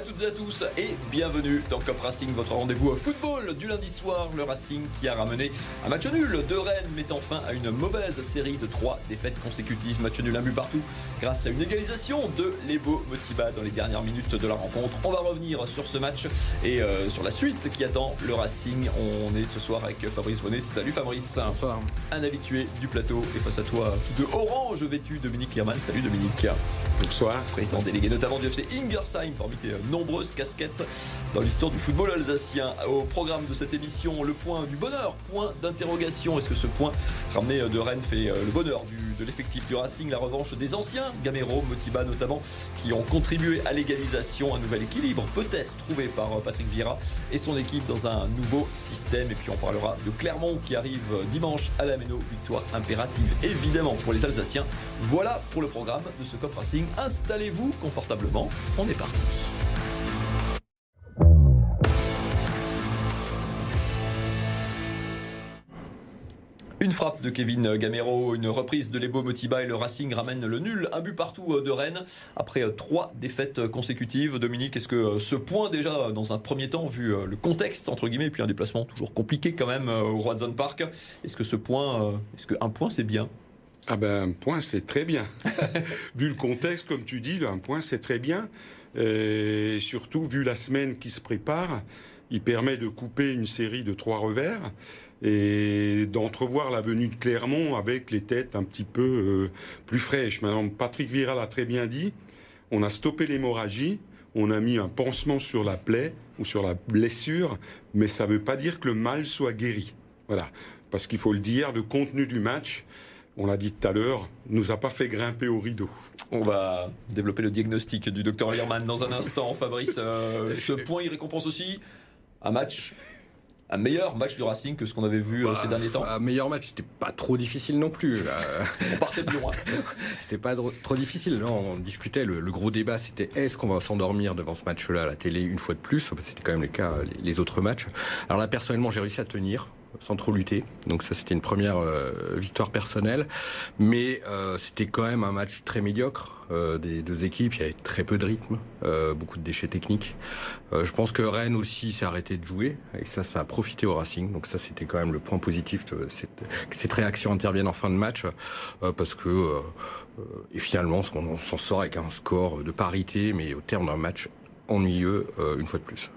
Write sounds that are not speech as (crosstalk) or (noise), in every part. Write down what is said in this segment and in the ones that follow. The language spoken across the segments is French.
à toutes et à tous et bienvenue dans Cop Racing, votre rendez-vous au football du lundi soir. Le Racing qui a ramené un match nul de Rennes mettant fin à une mauvaise série de trois défaites consécutives. Match nul un but partout grâce à une égalisation de Lebo Motiba dans les dernières minutes de la rencontre. On va revenir sur ce match et euh, sur la suite qui attend le Racing. On est ce soir avec Fabrice Bonnet. Salut Fabrice. Bonsoir. Un habitué du plateau et face à toi de orange vêtu Dominique Herman. Salut Dominique. Bonsoir. Président délégué notamment du FC Ingersheim parmi tes nombreuses casquettes dans l'histoire du football alsacien. Au programme de cette émission, le point du bonheur, point d'interrogation. Est-ce que ce point ramené de Rennes fait euh, le bonheur du, de l'effectif du Racing, la revanche des anciens, Gamero, Motiba notamment, qui ont contribué à l'égalisation, un nouvel équilibre peut-être trouvé par euh, Patrick Vieira et son équipe dans un nouveau système. Et puis on parlera de Clermont qui arrive dimanche à la Méno, victoire impérative évidemment pour les Alsaciens. Voilà pour le programme de ce Cop Racing. Installez-vous confortablement, on est parti. Une frappe de Kevin Gamero, une reprise de Lebo Motiba et le Racing ramène le nul, un but partout de Rennes après trois défaites consécutives. Dominique, est-ce que ce point déjà dans un premier temps, vu le contexte entre guillemets, et puis un déplacement toujours compliqué quand même au Roi de Zone Park, est-ce que ce point, est-ce qu'un point c'est bien? Ah ben un point c'est très bien. (laughs) vu le contexte, comme tu dis, un point c'est très bien. Et surtout vu la semaine qui se prépare, il permet de couper une série de trois revers et d'entrevoir la venue de Clermont avec les têtes un petit peu euh, plus fraîches. Maintenant, Patrick Vieira l'a très bien dit, on a stoppé l'hémorragie, on a mis un pansement sur la plaie ou sur la blessure, mais ça ne veut pas dire que le mal soit guéri. Voilà. Parce qu'il faut le dire, le contenu du match, on l'a dit tout à l'heure, nous a pas fait grimper au rideau. On va développer le diagnostic du docteur Lierman dans un instant. Fabrice, euh, (laughs) ce point, il récompense aussi un match un meilleur match du Racing que ce qu'on avait vu bah, ces derniers temps Un meilleur match, c'était pas trop difficile non plus. on partait de loin. (laughs) c'était pas trop difficile. Non, on discutait, le, gros débat, c'était est-ce qu'on va s'endormir devant ce match-là à la télé une fois de plus? C'était quand même le cas les, les autres matchs. Alors là, personnellement, j'ai réussi à tenir sans trop lutter. Donc ça, c'était une première euh, victoire personnelle. Mais euh, c'était quand même un match très médiocre euh, des deux équipes. Il y avait très peu de rythme, beaucoup de déchets techniques. je pense que Rennes aussi s'est arrêté de jouer. Et ça, ça a profité au Racing. Donc ça, c'était quand même le point positif de cette, que cette réaction intervienne en fin de match. parce que, et finalement, on s'en sort avec un score de parité, mais au terme d'un match ennuyeux, une fois de plus.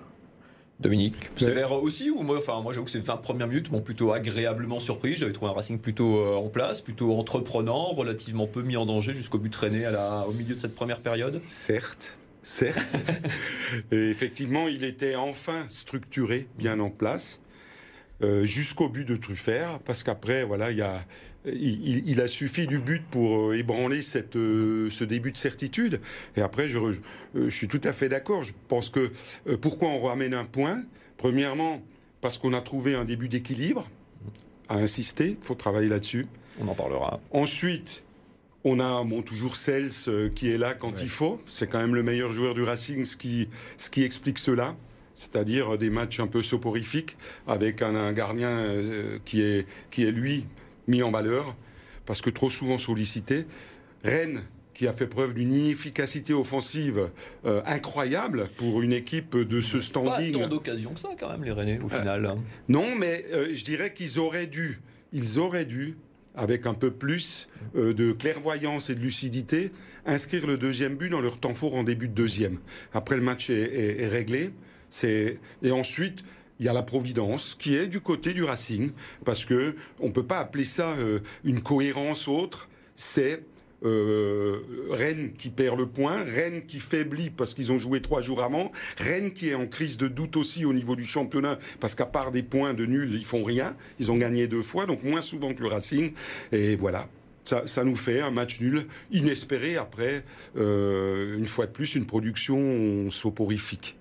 Dominique, sévère aussi ou moi Enfin, moi j'avoue que ces 20 premières minutes m'ont plutôt agréablement surpris. J'avais trouvé un Racing plutôt euh, en place, plutôt entreprenant, relativement peu mis en danger jusqu'au but traîné à la, au milieu de cette première période. Certes, certes. (laughs) effectivement, il était enfin structuré, bien en place. Euh, jusqu'au but de Truffert, parce qu'après, voilà, il y a, il, a suffi du but pour euh, ébranler cette, euh, ce début de certitude. Et après, je, je, suis tout à fait d'accord. Je pense que pourquoi on ramène un point? Premièrement, parce qu'on a trouvé un début d'équilibre, à insister, il faut travailler là-dessus. On en parlera. Ensuite, on a bon, toujours Cels qui est là quand il faut. C'est quand même le meilleur joueur du Racing, ce qui, ce qui explique cela c'est-à-dire des matchs un peu soporifiques avec un, gardien euh, qui, est, qui est lui mis en valeur parce que trop souvent sollicité. Rennes qui a fait preuve d'une inefficacité offensive euh, incroyable pour une équipe de ce standing. Pas tant d'occasions que ça quand même les Rennais au final. Euh, non, mais je dirais qu'ils auraient dû, ils auraient dû avec un peu plus de clairvoyance et de lucidité, inscrire le deuxième but dans leur temps fort en début de deuxième. Après, le match est réglé. Et ensuite, il y a la providence qui est du côté du Racing, parce que on peut pas appeler ça euh, une cohérence autre. C'est euh, Rennes qui perd le point, Rennes qui faiblit parce qu'ils ont joué trois jours avant, Rennes qui est en crise de doute aussi au niveau du championnat parce qu'à part des points de nul, ils font rien. Ils ont gagné deux fois, donc moins souvent que le Racing. Et voilà. Ça, nous fait un match nul inespéré après, euh, une fois de plus, une production soporifique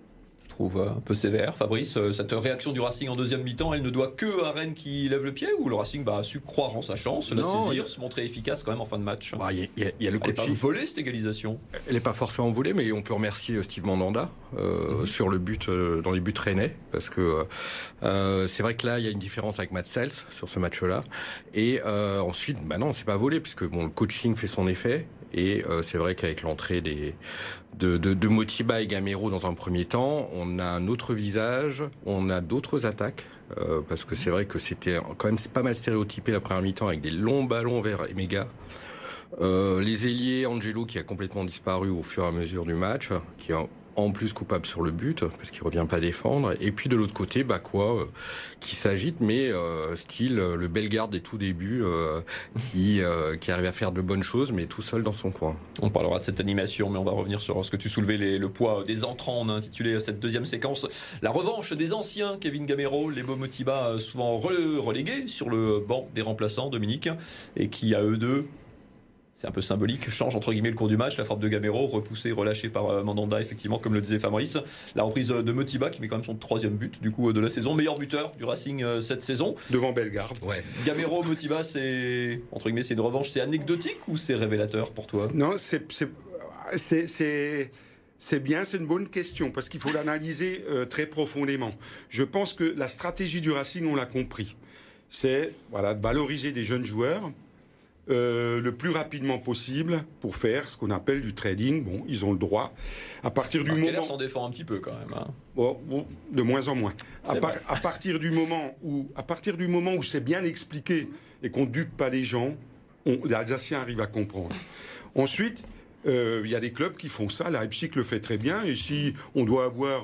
trouve un peu sévère. Fabrice, euh, cette réaction du Racing en deuxième mi-temps, elle ne doit que à Rennes qui lève le pied ou le Racing bah, a su croire en sa chance, la saisir, se montrer efficace quand même en fin de match? Bah, Il y, a le coaching. Elle n'est pas volée cette égalisation? Elle n'est pas forcément volée, mais on peut remercier euh, Steve Mandanda euh, mhm. sur le but, dans les buts rennais, parce que c'est vrai que là, il y a une différence avec Matt Sells sur ce match-là. Et ensuite, bah non, c'est pas volé, puisque bon, le coaching fait son effet. Et c'est vrai qu'avec l'entrée de, de, Motiba et Gamero dans un premier temps, on a un autre visage, on a d'autres attaques. parce que c'est vrai que c'était quand même pas mal stéréotypé la première mi-temps avec des longs ballons vers Emega. Euh, les ailiers, Angelo qui a complètement disparu au fur et à mesure du match, qui a en plus coupable sur le but parce qu'il revient pas défendre et puis de l'autre côté bah quoi euh, qui s'agite mais euh, style euh, le Bellegarde des tout débuts qui arrive à faire de bonnes choses mais tout seul dans son coin. On parlera de cette animation mais on va revenir sur ce que tu soulevais le poids des entrants on a intitulé cette deuxième séquence la revanche des anciens Kevin Gamero les Motiba souvent relégués sur le banc des remplaçants Dominique et qui à eux deux c'est un peu symbolique, change entre guillemets le cours du match, la forme de Gamero, repoussé, relâché par euh, Mandanda, effectivement, comme le disait Fabrice. La reprise de Motiba, qui met quand même son troisième but du coup euh, de la saison, meilleur buteur du Racing euh, cette saison. Devant Bellegarde. Ouais. Gamero, Motiba, c'est entre guillemets, c'est une revanche, c'est anecdotique ou c'est révélateur pour toi? Non, c'est c'est bien, c'est une bonne question parce qu'il faut l'analyser très profondément. Je pense que la stratégie du Racing, on l'a compris. C'est voilà, de valoriser des jeunes joueurs, euh, le plus rapidement possible pour faire ce qu'on appelle du trading. Bon, ils ont le droit. À partir du moment. s'en défend un petit peu quand même. Hein. Bon, de moins en moins. À, à, partir du moment où, à partir du moment où c'est bien expliqué et qu'on dupe pas les gens, on, les Alsaciens arrivent à comprendre. Ensuite. Euh, il y a des clubs qui font ça. Leipzig le fait très bien. Et si on doit avoir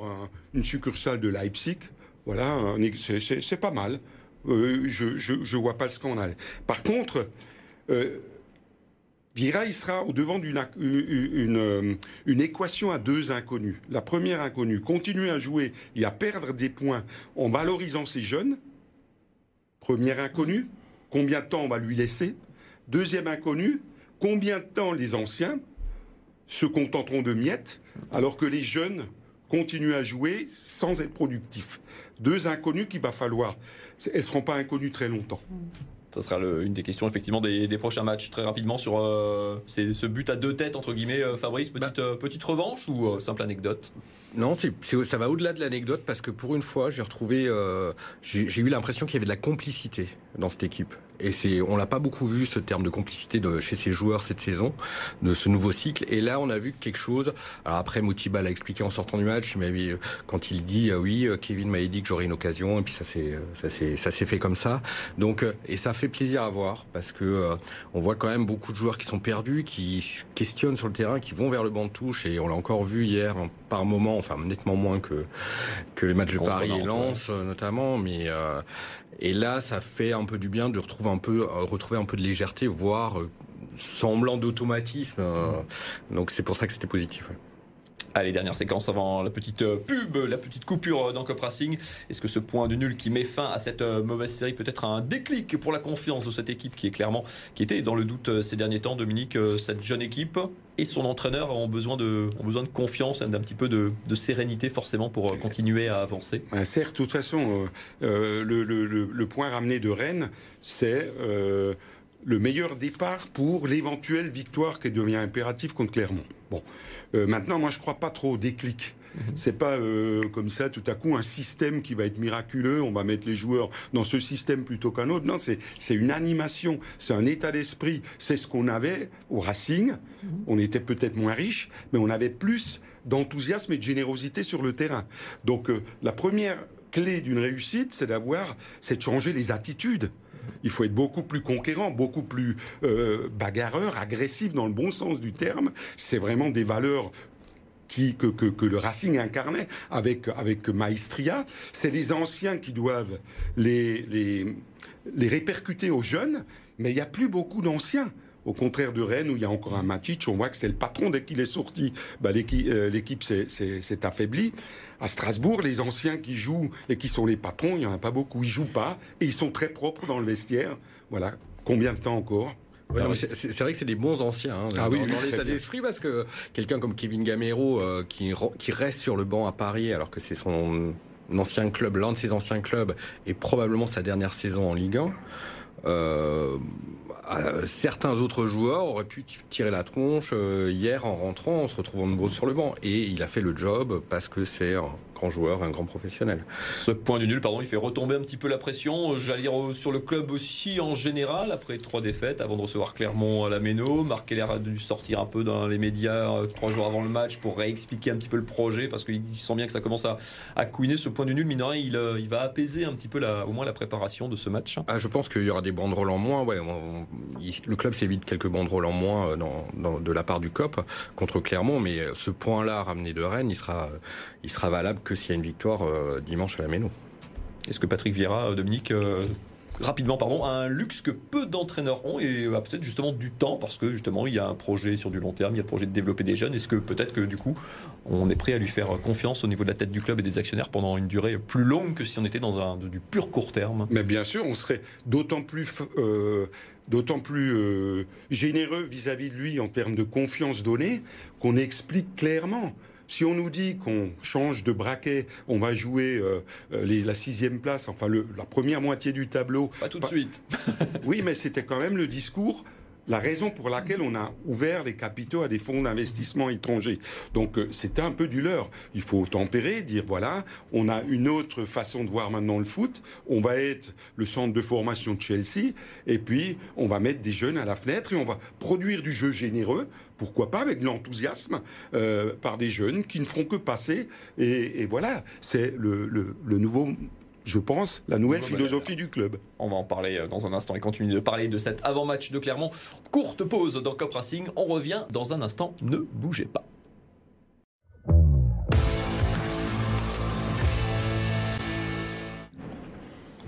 une succursale de Leipzig, voilà, c'est pas mal. Euh, je, je, vois pas le scandale. Par contre, euh, Vira, il sera au devant d'une une, euh, équation à deux inconnus. La première inconnue, continuer à jouer et à perdre des points en valorisant ses jeunes. Première inconnue, combien de temps on va lui laisser Deuxième inconnue, combien de temps les anciens se contenteront de miettes alors que les jeunes continuent à jouer sans être productifs Deux inconnus qu'il va falloir. Elles ne seront pas inconnues très longtemps. Ça sera une des questions effectivement des, prochains matchs. Très rapidement sur euh, ce but à deux têtes entre guillemets, euh, Fabrice, petite, bah. euh, petite revanche ou simple anecdote? Non, c'est, ça va au-delà de l'anecdote parce que pour une fois, j'ai retrouvé, j'ai, eu l'impression qu'il y avait de la complicité dans cette équipe. Et c'est, on l'a pas beaucoup vu ce terme de complicité de, chez ces joueurs cette saison, de ce nouveau cycle. Et là, on a vu quelque chose. Alors après, Moutiba l'a expliqué en sortant du match, mais quand il dit euh, oui, euh, Kevin m'a dit que j'aurais une occasion, et puis ça s'est, euh, ça s'est, ça s'est fait comme ça. Donc, et ça fait plaisir à voir parce que on voit quand même beaucoup de joueurs qui sont perdus, qui questionnent sur le terrain, qui vont vers le banc de touche. Et on l'a encore vu hier par moment, enfin nettement moins que que les matchs de Paris et Lens notamment, mais et là, ça fait un peu du bien de retrouver un peu, euh, retrouver un peu de légèreté, voire euh, semblant d'automatisme. Euh. donc c'est pour ça que c'était positif. Allez, dernière séquence avant la petite pub, la petite coupure dans Cop Racing. Est-ce que ce point de nul qui met fin à cette mauvaise série peut être un déclic pour la confiance de cette équipe qui est clairement, qui était dans le doute ces derniers temps, Dominique, cette jeune équipe et son entraîneur ont besoin de, ont besoin de confiance, d'un petit peu de, sérénité forcément pour euh, continuer à avancer? certes, de toute façon, euh, euh, le, point ramené de Rennes, c'est le meilleur départ pour l'éventuelle victoire qui devient impérative contre Clermont. Bon, maintenant, moi, je ne crois pas trop au déclic. Mhm. C'est pas euh, comme ça tout à coup un système qui va être miraculeux. On va mettre les joueurs dans ce système plutôt qu'un autre. Non, c'est une animation, c'est un état d'esprit. C'est ce qu'on avait au Racing. Mhm. On était peut-être moins riche, mais on avait plus d'enthousiasme et de générosité sur le terrain. Donc euh, la première clé d'une réussite, c'est d'avoir, c'est de changer les attitudes. Il faut être beaucoup plus conquérant, beaucoup plus euh, bagarreur, agressif dans le bon sens du terme. C'est vraiment des valeurs qui, que, que, que, le Racing incarnait avec, avec Maestria. C'est les anciens qui doivent les, les, les répercuter aux jeunes, mais il n'y a plus beaucoup d'anciens. Au contraire de Rennes, où il y a encore un Matic, on voit que c'est le patron. Dès qu'il est sorti, bah, euh, l'équipe s'est affaiblie. À Strasbourg, les anciens qui jouent et qui sont les patrons, il n'y en a pas beaucoup. Ils jouent pas et ils sont très propres dans le vestiaire. Voilà. Combien de temps encore? C'est vrai que c'est des bons anciens hein, ah dans, l'état d'esprit parce que quelqu'un comme Kevin Gamero euh, qui, qui reste sur le banc à Paris alors que c'est son ancien club, l'un de ses anciens clubs et probablement sa dernière saison en Ligue 1. Euh, certains autres joueurs auraient pu tirer la tronche euh, hier en rentrant, en se retrouvant de gros sur le banc. Et il a fait le job parce que c'est grand joueur, un grand professionnel. Ce point du nul, pardon, il fait retomber un petit peu la pression. J'allais dire sur le club aussi en général, après trois défaites, avant de recevoir Clermont à la Méno. Marc Keller a dû sortir un peu dans les médias euh, trois jours avant le match pour réexpliquer un petit peu le projet, parce qu'il sent bien que ça commence à, à couiner. Ce point du nul, mine il, euh, il va apaiser un petit peu la, au moins la préparation de ce match. Ah, je pense qu'il y aura des banderoles en moins. Ouais, le club s'évite quelques banderoles en moins dans, de la part du COP contre Clermont, mais ce point-là ramené de Rennes, il sera, il sera valable que s'il y a une victoire dimanche à la Méno. Est-ce que Patrick Vieira, euh, Dominique, euh, rapidement, pardon, a un luxe que peu d'entraîneurs ont et a peut-être justement du temps parce que justement il y a un projet sur du long terme, il y a le projet de développer des jeunes. Est-ce que peut-être que du coup on est prêt à lui faire confiance au niveau de la tête du club et des actionnaires pendant une durée plus longue que si on était dans un, du pur court terme? Mais bien sûr, on serait d'autant plus, euh, d'autant plus généreux vis-à-vis -vis de lui en termes de confiance donnée qu'on explique clairement. Si on nous dit qu'on change de braquet, on va jouer euh, euh, la sixième place, enfin la première moitié du tableau. Pas tout de suite. oui, mais c'était quand même le discours la raison pour laquelle on a ouvert les capitaux à des fonds d'investissement étrangers. Donc euh, c'était un peu du leurre. Il faut tempérer, dire voilà, on a une autre façon de voir maintenant le foot. On va être le centre de formation de Chelsea et puis on va mettre des jeunes à la fenêtre et on va produire du jeu généreux. Pourquoi pas avec de l'enthousiasme euh, par des jeunes qui ne feront que passer. Et, voilà, c'est le, le nouveau je pense, la nouvelle philosophie du club. On va en parler euh, dans un instant et continuer de parler de cet avant-match de Clermont. Courte pause dans Cop Racing. On revient dans un instant. Ne bougez pas.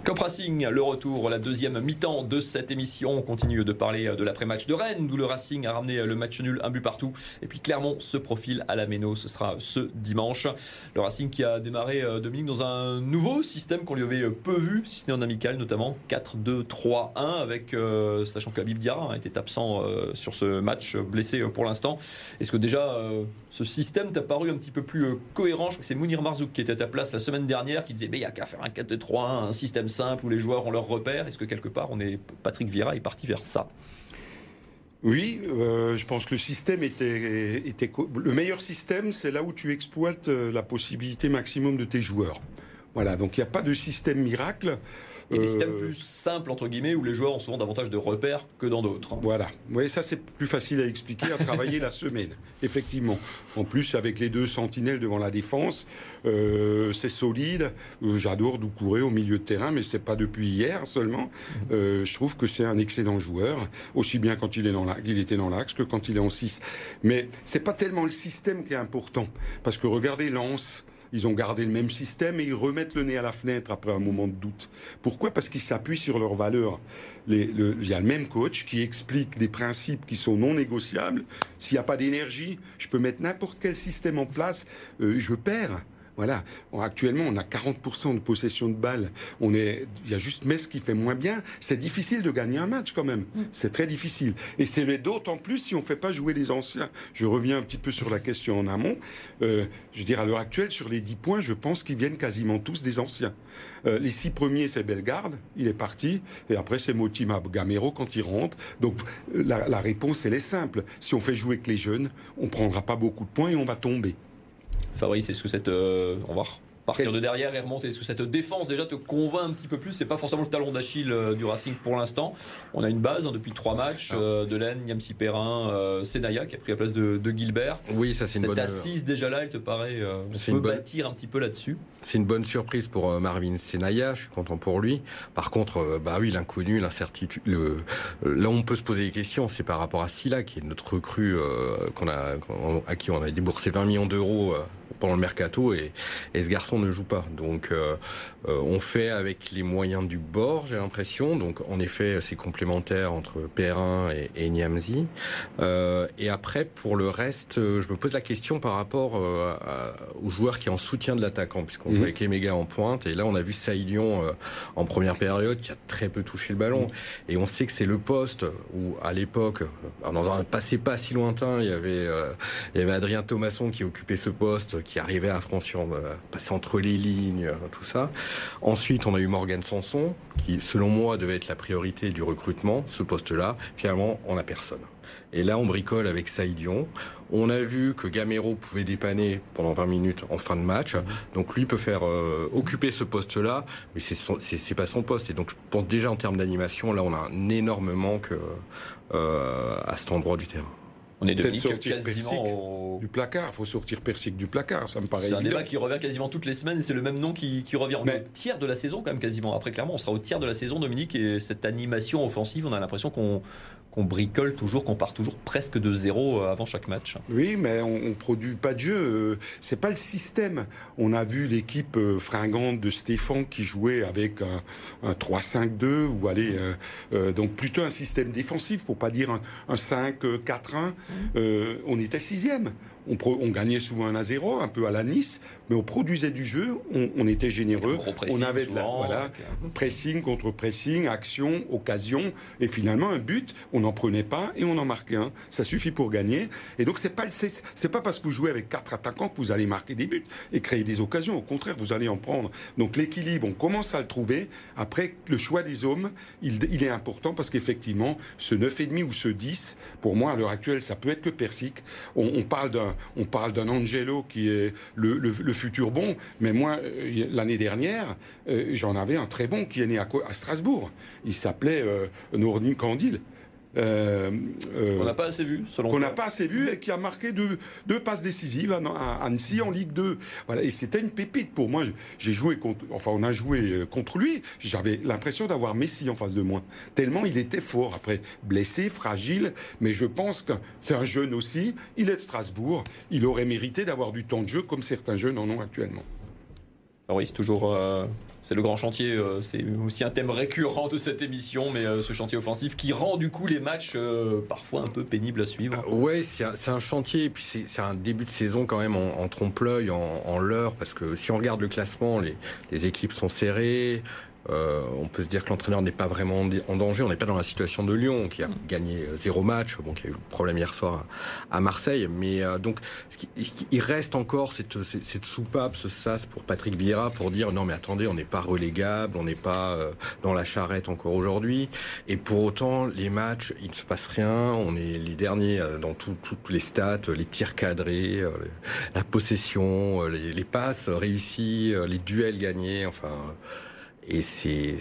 Cop Racing, le retour, la deuxième mi-temps de cette émission. On continue de parler de l'après-match de Rennes, où le Racing a ramené le match nul, un but partout. Et puis Clermont se profile à la Méno, ce sera ce dimanche. Le Racing qui a démarré, euh, Dominique, dans un nouveau système qu'on lui avait peu vu, si ce n'est en amical, notamment 4-2-3-1, avec, euh, sachant qu'Abib Diarra était absent euh, sur ce match, blessé pour l'instant. Est-ce que déjà ce système t'a paru un petit peu plus cohérent? Je crois que c'est Mounir Marzouk qui était à ta place la semaine dernière, qui disait, mais il n'y a qu'à faire un 4-2-3-1, un système simple où les joueurs ont leur repère Est-ce que quelque part, on est Patrick Vieira est parti vers ça? Oui, euh, je pense que le système était, était le meilleur système, c'est là où tu exploites euh, la possibilité maximum de tes joueurs. Voilà, donc il n'y a pas de système miracle. Et des systèmes euh, plus simples, entre guillemets, où les joueurs ont souvent davantage de repères que dans d'autres. Voilà. Oui, ça c'est plus facile à expliquer, à travailler la semaine, (laughs) effectivement. En plus, avec les deux sentinelles devant la défense, euh, c'est solide. Euh, j'adore Doucouré au milieu de terrain, mais c'est pas depuis hier seulement. Mhm. je trouve que c'est un excellent joueur, aussi bien quand il, est dans il était dans l'axe que quand il est en 6. Mais c'est pas tellement le système qui est important. Parce que regardez Lens, ils ont gardé le même système et ils remettent le nez à la fenêtre après un moment de doute. Pourquoi? Parce qu'ils s'appuient sur leurs valeurs. il y a le même coach qui explique des principes qui sont non négociables. S'il n'y a pas d'énergie, je peux mettre n'importe quel système en place, euh, je perds. Voilà. Actuellement, on a 40% de possession de balles. On est, il y a juste Metz qui fait moins bien. C'est difficile de gagner un match quand même. Mm. C'est très difficile. Et c'est d'autant plus si on ne fait pas jouer les anciens. Je reviens un petit peu sur la question en amont. Euh, je veux dire, à l'heure actuelle, sur les 10 points, je pense qu'ils viennent quasiment tous des anciens. Euh, les six premiers, c'est Bellegarde, il est parti. Et après, c'est Motima Gamero quand il rentre. Donc, la, la réponse, elle est simple. Si on fait jouer que les jeunes, on prendra pas beaucoup de points et on va tomber. Fabrice, est-ce que cette. Euh, on partir de derrière et remonter. Est-ce que cette défense déjà te convainc un petit peu plus C'est pas forcément le talon d'Achille euh, du Racing pour l'instant. On a une base hein, depuis trois matchs. Ah. Euh, Delaine, Niamsi Perrin, euh, Senaya qui a pris la place de, Gilbert. Oui, ça c'est une cette bonne. assise déjà là, elle te paraît se peut bâtir un petit peu là-dessus. C'est une bonne surprise pour Marvin Senaya. Je suis content pour lui. Par contre, bah oui, l'inconnu, l'incertitude. Là, on peut se poser des questions. C'est par rapport à Silla qui est notre recrue qu'on a, à qui on a déboursé 20 millions d'euros pendant le mercato et, et, ce garçon ne joue pas. Donc euh, euh, on fait avec les moyens du bord, j'ai l'impression. Donc en effet, c'est complémentaire entre Perrin et, et Niamzi. Euh, et après, pour le reste, je me pose la question par rapport à, aux joueurs qui en soutien de l'attaquant, puisqu'on mmh. joue avec Emega en pointe. Et là, on a vu Saïlion en première période qui a très peu touché le ballon. Mmh. Et on sait que c'est le poste où, à l'époque, dans un passé pas si lointain, il y avait, il y avait Adrien Thomasson qui occupait ce poste qui arrivait à franchir, euh, passer entre les lignes, euh, tout ça. Ensuite, on a eu Morgan Sanson, qui, selon moi, devait être la priorité du recrutement. Ce poste-là, finalement, on n'a personne. Et là, on bricole avec Saïdion. On a vu que Gamero pouvait dépanner pendant 20 minutes en fin de match. Donc lui peut faire euh, occuper ce poste-là, mais c'est pas son poste. Et donc je pense déjà en termes d'animation, là on a un énorme manque à cet endroit du terrain. On est devenu sortir quasiment au... du placard. Il faut sortir Persic du placard, ça me paraît C'est un débat qui revient quasiment toutes les semaines et c'est le même nom qui, qui revient. On est Mais- au tiers de la saison quand même quasiment. Après clairement on sera au tiers de la saison Dominique et cette animation offensive on a l'impression qu'on qu'on bricole toujours, qu'on part toujours presque de zéro euh, avant chaque match. Oui, mais on, on produit pas de jeu. euh, C'est pas le système. On a vu l'équipe euh, fringante de Stéphane qui jouait avec un, un 3-5-2 ou allez, euh, euh, donc plutôt un système défensif pour pas dire un, un 5-4-1. Euh, on était sixième. On, pro- on gagnait souvent 1 à 0, un peu à la Nice, mais on produisait du jeu, on, on était généreux, on avait de la, voilà, avec, pressing contre pressing, action, occasion, et finalement un but, on n'en prenait pas et on en marquait un. Ça suffit pour gagner. Et donc c'est pas c'est c'est pas parce que vous jouez avec quatre attaquants que vous allez marquer des buts et créer des occasions. Au contraire, vous allez en prendre. Donc l'équilibre, on commence à le trouver. Après, le choix des hommes, il, il est important parce qu'effectivement, ce 9,5 ou ce 10, pour moi à l'heure actuelle, ça peut être que Persic. On, on parle d'un on parle d'un Angelo qui est le, futur bon, mais moi euh, l'année dernière, euh, j'en avais un très bon qui est né à Strasbourg. Il s'appelait euh, Nourdine Candil. Euh, euh, On n'a pas assez vu selon qu'on n'a pas assez vu et qui a marqué deux, deux passes décisives à, à Annecy en Ligue 2. Voilà, et c'était une pépite pour moi. J'ai joué contre, enfin on a joué euh, contre lui. J'avais l'impression d'avoir Messi en face de moi. Tellement il était fort. Après blessé, fragile, mais je pense que c'est un jeune aussi. Il est de Strasbourg. Il aurait mérité d'avoir du temps de jeu comme certains jeunes en ont actuellement. Ah oui, c'est toujours. euh, c'est le grand chantier, euh, c'est aussi un thème récurrent de cette émission, mais euh, ce chantier offensif qui rend du coup les matchs parfois un peu pénibles à suivre. Ouais, c'est un, chantier, et puis c'est un début de saison quand même en, trompe-l'œil, en, en leurre, parce que si on regarde le classement, les équipes sont serrées. Euh, on peut se dire que l'entraîneur n'est pas vraiment en danger. On n'est pas dans la situation de Lyon qui a gagné euh, zéro match, bon, qui a eu le problème hier soir à, Marseille. Mais euh, donc, ce qui- il reste encore cette, cette, cette soupape, ce sas pour Patrick Vieira pour dire non mais attendez, on n'est pas relégable, on n'est pas euh, dans la charrette encore aujourd'hui. Et pour autant, les matchs, il ne se passe rien. On est les derniers euh, dans tout- toutes les stats, les tirs cadrés, euh, la possession, les, les passes réussies, les duels gagnés. Enfin, et c'est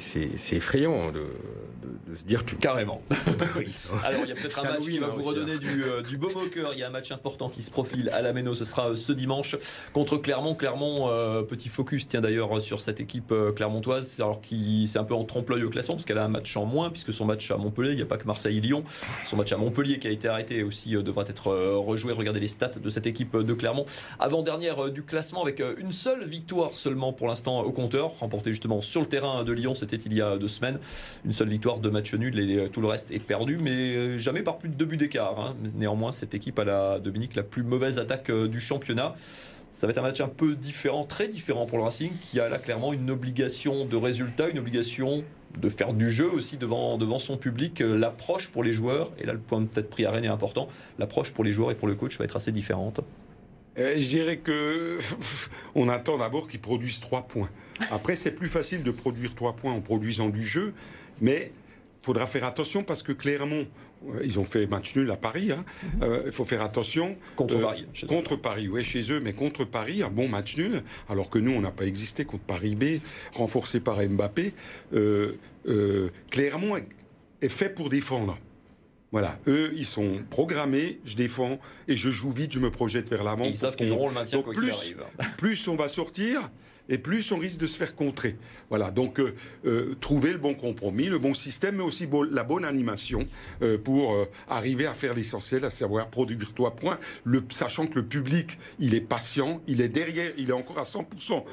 effrayant de, de, de se dire tu Carrément. (laughs) (laughs) Alors il y a peut-être un match qui va vous aussi, redonner du, euh, du baume au cœur. Il y a un match important qui se profile à la Méno. Ce sera euh, ce dimanche contre Clermont. Clermont, euh, petit focus, tient d'ailleurs sur cette équipe euh, clermontoise, alors qui c'est un peu en trompe-l'œil au classement parce qu'elle a un match en moins puisque son match à Montpellier, il n'y a pas que Marseille et Lyon. Son match à Montpellier qui a été arrêté aussi euh, devra être euh, rejoué. Regardez les stats de cette équipe de Clermont. Avant-dernière euh, du classement avec euh, une seule victoire seulement pour l'instant au compteur, remportée justement sur le terrain de Lyon. C'était il y a deux semaines. Une seule victoire, deux matchs nuls et euh, tout le reste est perdu, mais euh, jamais par plus de deux buts d'écart. hein. Néanmoins, cette équipe a la Dominique la plus mauvaise attaque euh, du championnat. Ça va être un match un peu différent, très différent pour le Racing, qui a là clairement une obligation de résultat, une obligation de faire du jeu aussi devant, devant son public. L'approche pour les joueurs, et là le point de tête pris à Rennes est important, l'approche pour les joueurs et pour le coach va être assez différente. Euh, je dirais que (laughs) on attend d'abord qu'ils produisent trois points. Après, c'est plus facile de produire trois points en produisant du jeu, mais il faudra faire attention parce que Clermont, euh, ils ont fait match nul à Paris. hein. Euh, Il faut faire attention. Contre Euh, Paris. chez eux. Contre Paris, oui, chez eux, mais contre Paris, un bon match nul, alors que nous, on n'a pas existé contre Paris B, renforcé par Mbappé. Euh, euh, Clermont est, est fait pour défendre. Voilà, eux, ils sont programmés, je défends et je joue vite, je me projette vers l'avant. Ils savent qu'ils auront le maintien Donc quoi plus- arrive. plus on va sortir et plus on risque de se faire contrer. Voilà, donc euh, euh, trouver le bon compromis, le bon système, mais aussi la bonne animation euh, pour arriver à faire l'essentiel, à savoir produire trois points, le, sachant que le public, il est patient, il est derrière, il est encore à 100%.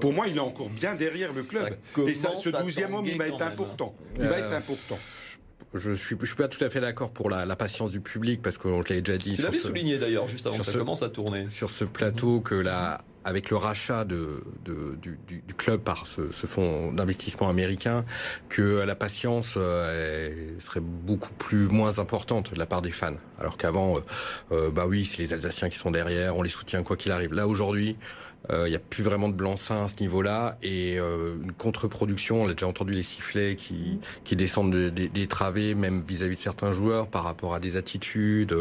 Pour moi, il est encore bien derrière le club. Ça Et ça, ce à douzième homme, il va être même. important. Il va être important. Je suis je suis pas tout à fait d'accord pour la, la patience du public parce que je l'ai déjà dit Tu l'avais souligné d'ailleurs juste avant que ça ce- commence à tourner. sur ce plateau que la, avec le rachat de, de- du, du- du club par ce, ce fonds d'investissement américain, que la patience euh, serait beaucoup plus moins importante de la part des fans. Alors qu'avant, euh, euh, bah oui, c'est les Alsaciens qui sont derrière, on les soutient quoi qu'il arrive. Là aujourd'hui, Il n'y a plus vraiment de blanc-seing à ce niveau-là et une contre-production. On a déjà entendu les sifflets qui, qui descendent des travées, même vis-à-vis de certains joueurs par rapport à des attitudes.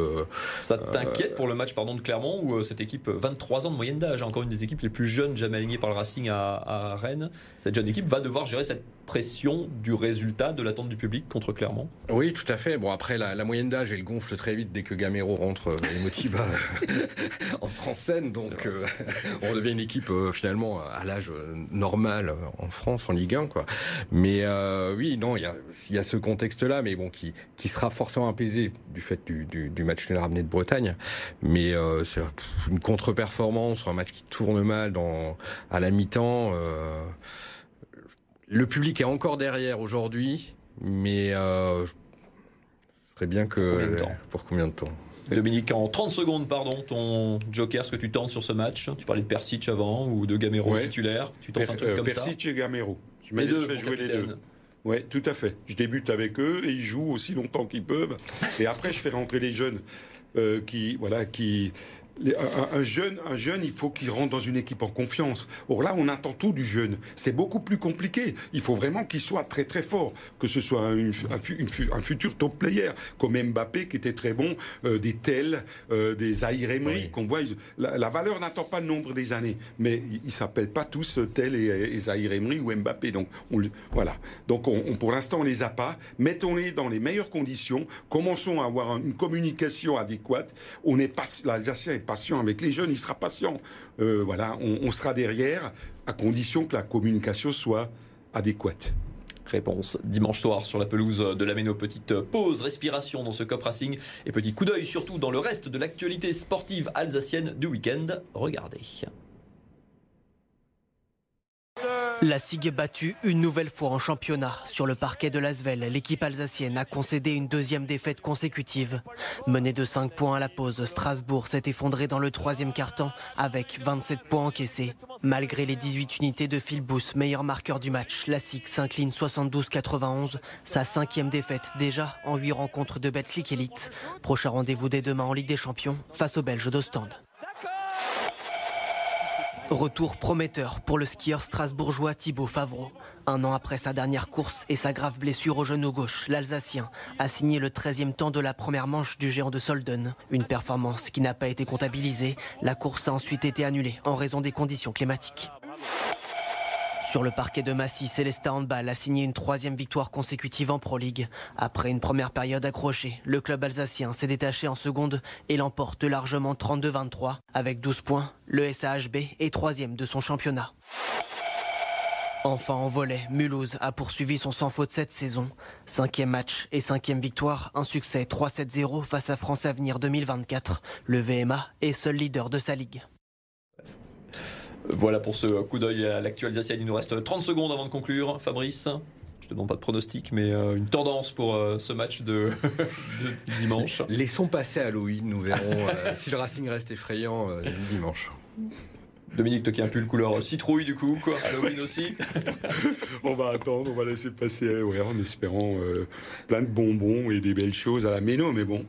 Ça t'inquiète pour le match pardon, de Clermont où cette équipe, 23 ans de moyenne d'âge, encore une des équipes les plus jeunes jamais alignées par le Racing à, à Rennes, cette jeune équipe va devoir gérer cette pression du résultat de l'attente du public contre Clermont Oui, tout à fait. Bon, après, la, moyenne d'âge, elle gonfle très vite dès que Gamero rentre euh, et Motiba (laughs) (laughs) en scène. Donc, euh, (laughs) on devient une équipe euh, finalement à l'âge normal en France, en Ligue 1. Quoi. Mais oui, non, il y a, ce contexte-là, mais bon, qui, qui sera forcément apaisé du fait du, du, match nul ramené de Bretagne. Mais c'est une contre-performance, un match qui tourne mal dans, à la mi-temps. Le public est encore derrière aujourd'hui, mais euh, ce serait bien que. Pour combien de temps? Dominique, en 30 secondes, pardon, ton joker, ce que tu tentes sur ce match Tu parlais de Persic avant ou de Gamero titulaire Tu tentes un truc comme Persic et Gamero. Je les deux, jouer les deux. Oui, tout à fait. Je débute avec eux et ils jouent aussi longtemps qu'ils peuvent. Et après, je fais rentrer les jeunes euh, qui, voilà, qui, un, jeune, un jeune, il faut qu'il rentre dans une équipe en confiance. Or là, on attend tout du jeune. C'est beaucoup plus compliqué. Il faut vraiment qu'il soit très très fort, que ce soit un, un, futur top player comme Mbappé qui était très bon, euh, des tels, euh, des Zahir Emery qu'on voit. La, valeur n'attend pas le nombre des années, mais ils, ne s'appellent pas tous tel et, et Zahir Emery ou Mbappé. Donc on, voilà. Donc on, pour l'instant on les a pas. Mettons-les dans les meilleures conditions. Commençons à avoir une communication adéquate. On est pas l'Alsacien est patient avec les jeunes, il sera patient. Euh, voilà, on, sera derrière, à condition que la communication soit adéquate. Réponse dimanche soir sur la pelouse de la Méno. Petite pause, respiration dans ce Cop Racing et petit coup d'œil surtout dans le reste de l'actualité sportive alsacienne du week-end. Regardez. La SIG est battue une nouvelle fois en championnat. Sur le parquet de l'Asvel, l'équipe alsacienne a concédé une deuxième défaite consécutive. Menée de 5 points à la pause, Strasbourg s'est effondré dans le troisième quart-temps avec 27 points encaissés. Malgré les 18 unités de Phil meilleur marqueur du match, la SIG s'incline 72-91, sa cinquième défaite déjà en 8 rencontres de Betclic Elite. Prochain rendez-vous dès demain en Ligue des Champions face aux Belges d'Ostende. Retour prometteur pour le skieur strasbourgeois Thibaut Favreau. Un an après sa dernière course et sa grave blessure au genou gauche, l'Alsacien a signé le 13e temps de la première manche du géant de Solden. Une performance qui n'a pas été comptabilisée. La course a ensuite été annulée en raison des conditions climatiques. Sur le parquet de Massy, Célestin Handball a signé une troisième victoire consécutive en Pro League. Après une première période accrochée, le club alsacien s'est détaché en seconde et l'emporte largement 32-23. Avec 12 points, le SAHB est troisième de son championnat. Enfin en volet, Mulhouse a poursuivi son sans faute cette saison. Cinquième match et cinquième victoire, un succès 3-7-0 face à France Avenir 2024. Le VMA est seul leader de sa ligue. Voilà pour ce coup d'œil à l'actualisation. Il nous reste 30 secondes avant de conclure. Fabrice je te demande pas de pronostic, mais euh, une tendance pour euh, ce match de, (laughs) dimanche. Laissons passer Halloween, nous verrons euh, (laughs) si le Racing reste effrayant dimanche. Dominique, toi qui as un pull couleur citrouille du coup, quoi. Halloween aussi. (laughs) on va attendre, on va laisser passer ouais, en espérant plein de bonbons et des belles choses à la méno, mais bon.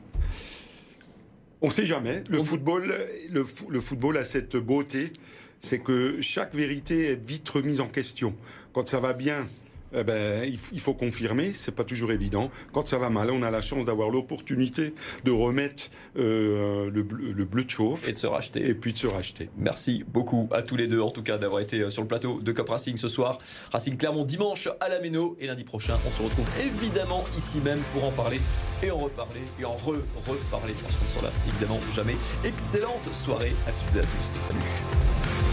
On ne sait jamais. Le football, le football a cette beauté c'est que chaque vérité est vite remise en question. Quand ça va bien, eh ben, il faut confirmer, c'est pas toujours évident. Quand ça va mal, on a la chance d'avoir l'opportunité de remettre euh, le, bleu, de chauffe. Et de se racheter. Et puis de se racheter. Merci beaucoup à tous les deux, en tout cas, d'avoir été euh, sur le plateau de Cop Racing ce soir. Racing Clermont dimanche à la Méno. Et lundi prochain, on se retrouve évidemment ici même pour en parler et en reparler et en re-reparler. Parce qu'on s'en lasse évidemment jamais. Excellente soirée à toutes et à tous. Salut.